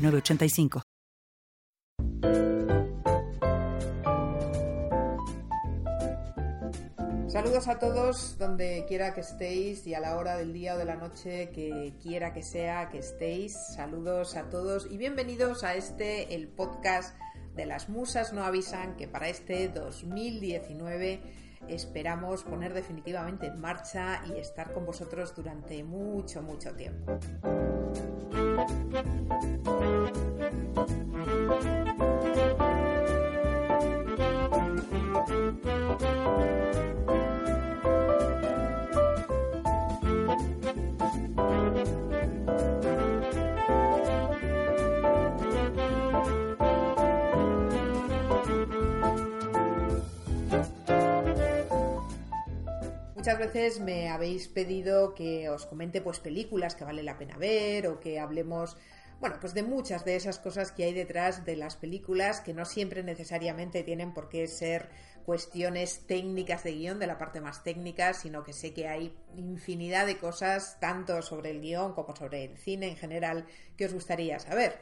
985. Saludos a todos donde quiera que estéis y a la hora del día o de la noche que quiera que sea que estéis. Saludos a todos y bienvenidos a este, el podcast de las musas no avisan que para este 2019 esperamos poner definitivamente en marcha y estar con vosotros durante mucho, mucho tiempo. Muchas veces me habéis pedido que os comente pues películas que vale la pena ver o que hablemos bueno, pues de muchas de esas cosas que hay detrás de las películas que no siempre necesariamente tienen por qué ser cuestiones técnicas de guion, de la parte más técnica, sino que sé que hay infinidad de cosas, tanto sobre el guion como sobre el cine en general, que os gustaría saber.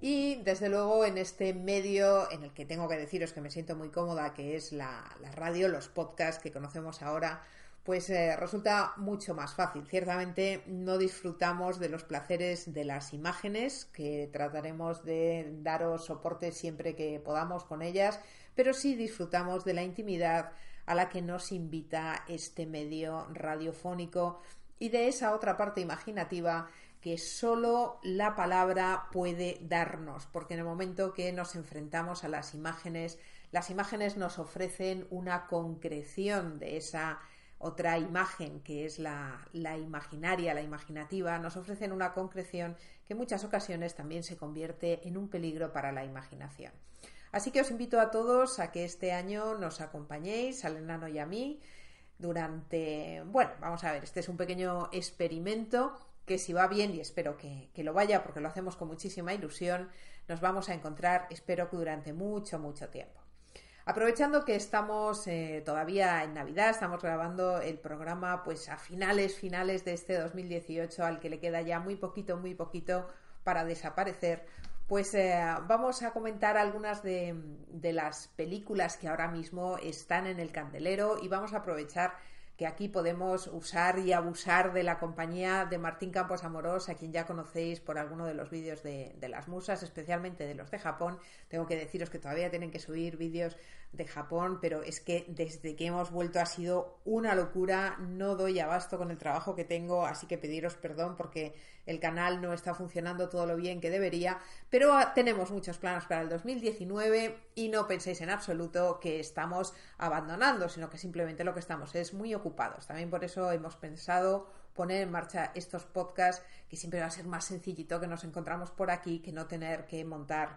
Y desde luego en este medio en el que tengo que deciros que me siento muy cómoda, que es la, la radio, los podcasts que conocemos ahora, pues eh, resulta mucho más fácil. Ciertamente no disfrutamos de los placeres de las imágenes, que trataremos de daros soporte siempre que podamos con ellas, pero sí disfrutamos de la intimidad a la que nos invita este medio radiofónico y de esa otra parte imaginativa que solo la palabra puede darnos, porque en el momento que nos enfrentamos a las imágenes, las imágenes nos ofrecen una concreción de esa otra imagen que es la, imaginaria, la imaginativa, nos ofrecen una concreción que en muchas ocasiones también se convierte en un peligro para la imaginación. Así que os invito a todos a que este año nos acompañéis, al enano y a mí, durante, bueno, vamos a ver, este es un pequeño experimento que si va bien, y espero que, que lo vaya porque lo hacemos con muchísima ilusión, nos vamos a encontrar, espero que durante mucho, mucho tiempo. Aprovechando que estamos eh, todavía en Navidad, estamos grabando el programa pues a finales, finales de este 2018 al que le queda ya muy poquito, muy poquito para desaparecer, pues eh, vamos a comentar algunas de, de las películas que ahora mismo están en el candelero y vamos a aprovechar que aquí podemos usar y abusar de la compañía de Martín Campos Amorós, a quien ya conocéis por alguno de los vídeos de, de, las musas, especialmente de los de Japón. Tengo que deciros que todavía tienen que subir vídeos de Japón, pero es que desde que hemos vuelto ha sido una locura, no doy abasto con el trabajo que tengo, así que pediros perdón porque el canal no está funcionando todo lo bien que debería, pero tenemos muchos planos para el 2019 y no penséis en absoluto que estamos abandonando, sino que simplemente lo que estamos es muy También por eso hemos pensado poner en marcha estos podcasts que siempre va a ser más sencillito que nos encontramos por aquí que no tener que montar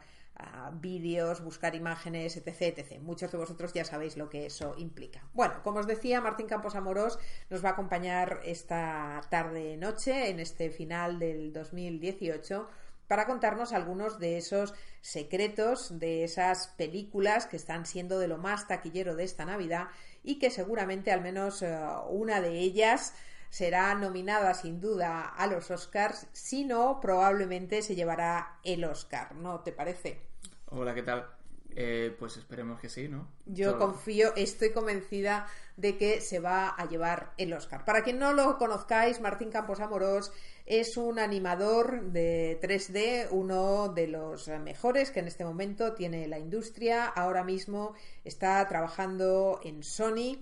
vídeos, buscar imágenes, etc, etc. Muchos de vosotros ya sabéis lo que eso implica. Bueno, como os decía, Martín Campos Amorós nos va a acompañar esta tarde-noche en este final del 2018 para contarnos algunos de esos secretos, de esas películas que están siendo de lo más taquillero de esta Navidad y que seguramente al menos eh, una de ellas será nominada sin duda a los Oscars, si no, probablemente se llevará el Oscar, ¿no te parece? Hola, ¿qué tal? Eh, pues esperemos que sí, ¿no? Yo confío, estoy convencida de que se va a llevar el Oscar. Para quien no lo conozcáis, Martín Campos Amorós es un animador de 3D, uno de los mejores que en este momento tiene la industria. Ahora mismo está trabajando en Sony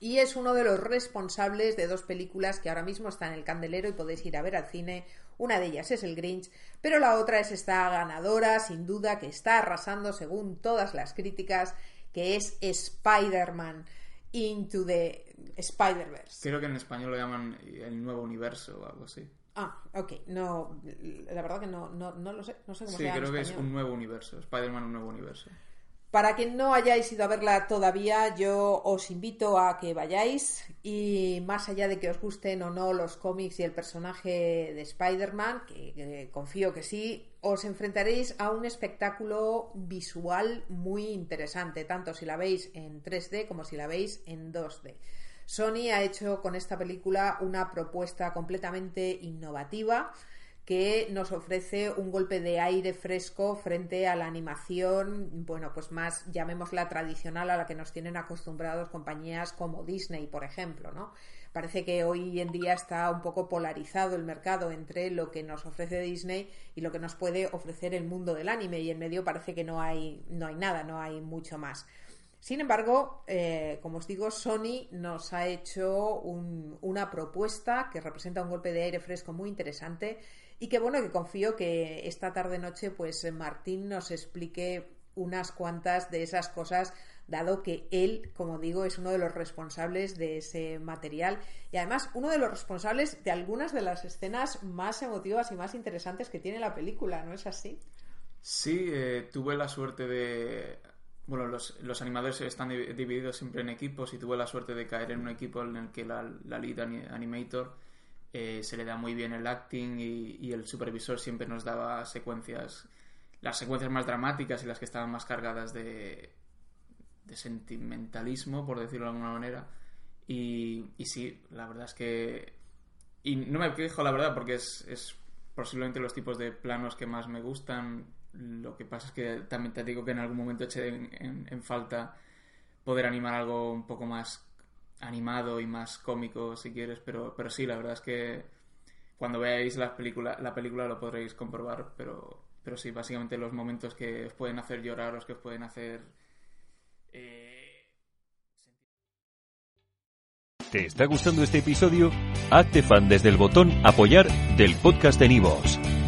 y es uno de los responsables de dos películas que ahora mismo están en el candelero y podéis ir a ver al cine. Una de ellas es el Grinch, pero la otra es esta ganadora, sin duda, que está arrasando según todas las críticas, que es Spider-Man Into the Spider-Verse. Creo que en español lo llaman el nuevo universo o algo así. Ah, ok. No, la verdad que no, no, no lo sé. No sé cómo Sí, se llama en creo que es un nuevo universo. Spider-Man, un nuevo universo. Para quien no hayáis ido a verla todavía, yo os invito a que vayáis y más allá de que os gusten o no los cómics y el personaje de Spider-Man, que, que confío que sí, os enfrentaréis a un espectáculo visual muy interesante, tanto si la veis en 3D como si la veis en 2D. Sony ha hecho con esta película una propuesta completamente innovativa que nos ofrece un golpe de aire fresco frente a la animación, bueno, pues más, llamémosla tradicional, a la que nos tienen acostumbrados compañías como Disney, por ejemplo, ¿no? Parece que hoy en día está un poco polarizado el mercado entre lo que nos ofrece Disney y lo que nos puede ofrecer el mundo del anime, y en medio parece que no hay, no hay nada, no hay mucho más. Sin embargo, eh, como os digo, Sony nos ha hecho un- una propuesta que representa un golpe de aire fresco muy interesante y que bueno, que confío que esta tarde noche pues Martín nos explique unas cuantas de esas cosas dado que él, como digo, es uno de los responsables de ese material y además uno de los responsables de algunas de las escenas más emotivas y más interesantes que tiene la película, ¿no es así? Sí, eh, tuve la suerte de... Bueno, los, los animadores están divi- divididos siempre en equipos y tuve la suerte de caer en un equipo en el que la, la lead ani- animator eh, se le da muy bien el acting y, el supervisor siempre nos daba secuencias, las secuencias más dramáticas y las que estaban más cargadas de, de sentimentalismo, por decirlo de alguna manera. Y, sí, la verdad es que... Y no me quejo, la verdad, porque es, es posiblemente los tipos de planos que más me gustan. Lo que pasa es que también te digo que en algún momento eché en falta poder animar algo un poco más animado y más cómico, si quieres, pero, pero sí, la verdad es que cuando veáis la película, la película lo podréis comprobar, pero, pero sí, básicamente los momentos que os pueden hacer llorar, los que os pueden hacer... eh, ¿Te está gustando este episodio? Hazte fan desde el botón Apoyar del podcast de Nivos.